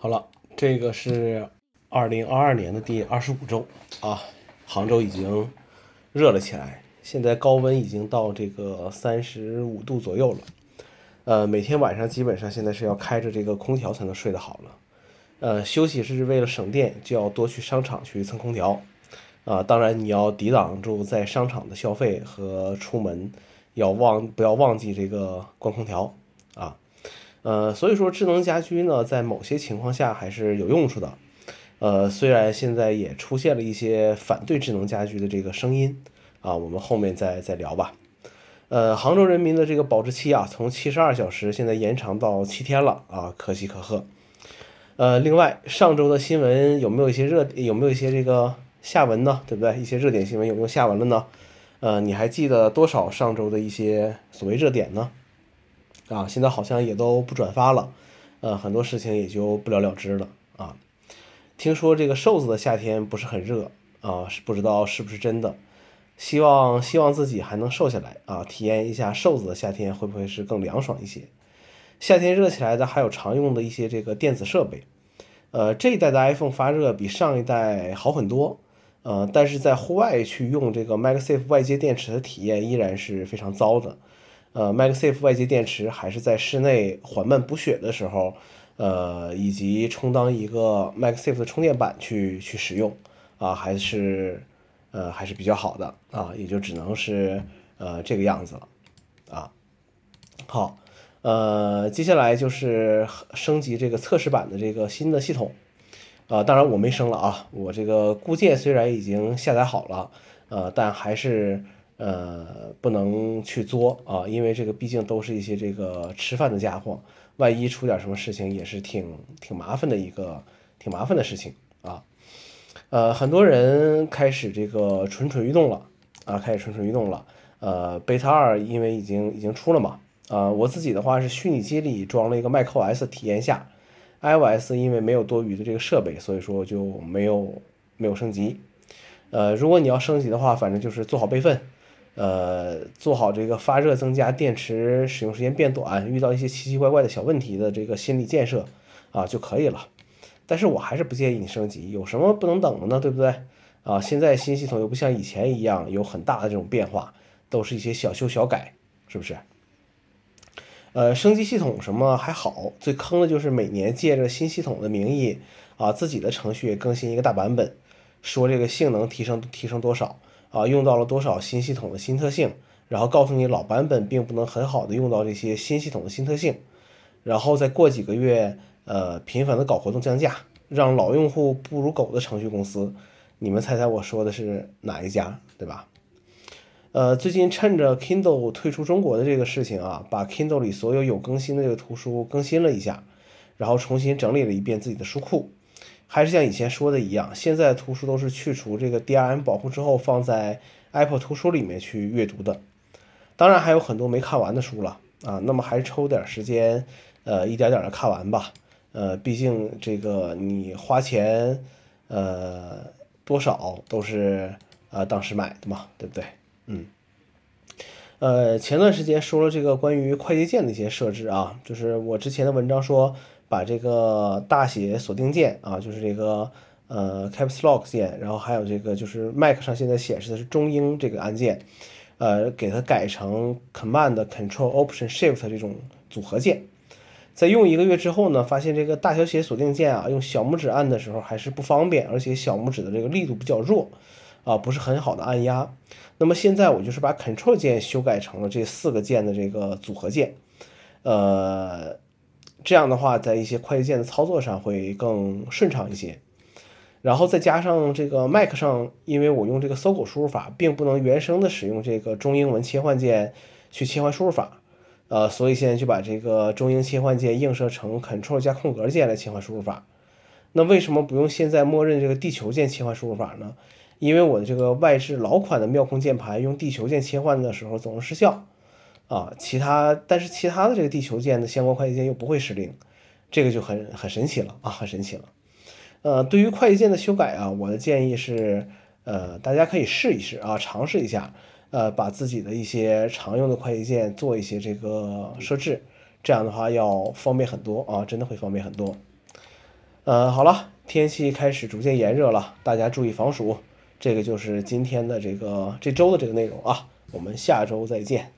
好了，这个是二零二二年的第二十五周啊，杭州已经热了起来，现在高温已经到这个三十五度左右了。呃，每天晚上基本上现在是要开着这个空调才能睡得好了。呃，休息是为了省电，就要多去商场去蹭空调。啊，当然你要抵挡住在商场的消费和出门，要忘不要忘记这个关空调。呃，所以说智能家居呢，在某些情况下还是有用处的。呃，虽然现在也出现了一些反对智能家居的这个声音啊，我们后面再再聊吧。呃，杭州人民的这个保质期啊，从七十二小时现在延长到七天了啊，可喜可贺。呃，另外上周的新闻有没有一些热，有没有一些这个？下文呢，对不对？一些热点新闻有没有下文了呢？呃，你还记得多少上周的一些所谓热点呢？啊，现在好像也都不转发了，呃，很多事情也就不了了之了啊。听说这个瘦子的夏天不是很热啊，是不知道是不是真的。希望希望自己还能瘦下来啊，体验一下瘦子的夏天会不会是更凉爽一些？夏天热起来的还有常用的一些这个电子设备，呃，这一代的 iPhone 发热比上一代好很多。呃，但是在户外去用这个 MagSafe 外接电池的体验依然是非常糟的。呃，MagSafe 外接电池还是在室内缓慢补血的时候，呃，以及充当一个 MagSafe 的充电板去去使用啊，还是呃还是比较好的啊，也就只能是呃这个样子了啊。好，呃，接下来就是升级这个测试版的这个新的系统。啊，当然我没升了啊，我这个固件虽然已经下载好了，呃，但还是呃不能去作啊，因为这个毕竟都是一些这个吃饭的家伙，万一出点什么事情也是挺挺麻烦的一个挺麻烦的事情啊。呃，很多人开始这个蠢蠢欲动了啊，开始蠢蠢欲动了。呃，贝塔二因为已经已经出了嘛，啊，我自己的话是虚拟机里装了一个 macOS 体验下。iOS 因为没有多余的这个设备，所以说就没有没有升级。呃，如果你要升级的话，反正就是做好备份，呃，做好这个发热增加电池使用时间变短，遇到一些奇奇怪怪的小问题的这个心理建设啊就可以了。但是我还是不建议你升级，有什么不能等的呢？对不对？啊，现在新系统又不像以前一样有很大的这种变化，都是一些小修小改，是不是？呃，升级系统什么还好，最坑的就是每年借着新系统的名义啊，自己的程序更新一个大版本，说这个性能提升提升多少啊，用到了多少新系统的新特性，然后告诉你老版本并不能很好的用到这些新系统的新特性，然后再过几个月，呃，频繁的搞活动降价，让老用户不如狗的程序公司，你们猜猜我说的是哪一家，对吧？呃，最近趁着 Kindle 退出中国的这个事情啊，把 Kindle 里所有有更新的这个图书更新了一下，然后重新整理了一遍自己的书库，还是像以前说的一样，现在图书都是去除这个 DRM 保护之后放在 Apple 图书里面去阅读的。当然还有很多没看完的书了啊，那么还是抽点时间，呃，一点点的看完吧。呃，毕竟这个你花钱，呃，多少都是呃当时买的嘛，对不对？嗯，呃，前段时间说了这个关于快捷键的一些设置啊，就是我之前的文章说把这个大写锁定键啊，就是这个呃 Caps Lock 键，然后还有这个就是 Mac 上现在显示的是中英这个按键，呃，给它改成 Command Control Option Shift 这种组合键，在用一个月之后呢，发现这个大小写锁定键啊，用小拇指按的时候还是不方便，而且小拇指的这个力度比较弱。啊，不是很好的按压。那么现在我就是把 Control 键修改成了这四个键的这个组合键，呃，这样的话，在一些快捷键的操作上会更顺畅一些。然后再加上这个 Mac 上，因为我用这个搜狗输入法，并不能原生的使用这个中英文切换键去切换输入法，呃，所以现在就把这个中英切换键映射成 Control 加空格键来切换输入法。那为什么不用现在默认这个地球键切换输入法呢？因为我的这个外置老款的妙控键盘用地球键切换的时候总是失效，啊，其他但是其他的这个地球键的相关快捷键又不会失灵，这个就很很神奇了啊，很神奇了。呃，对于快捷键的修改啊，我的建议是，呃，大家可以试一试啊，尝试一下，呃，把自己的一些常用的快捷键做一些这个设置，这样的话要方便很多啊，真的会方便很多。呃，好了，天气开始逐渐炎热了，大家注意防暑。这个就是今天的这个这周的这个内容啊，我们下周再见。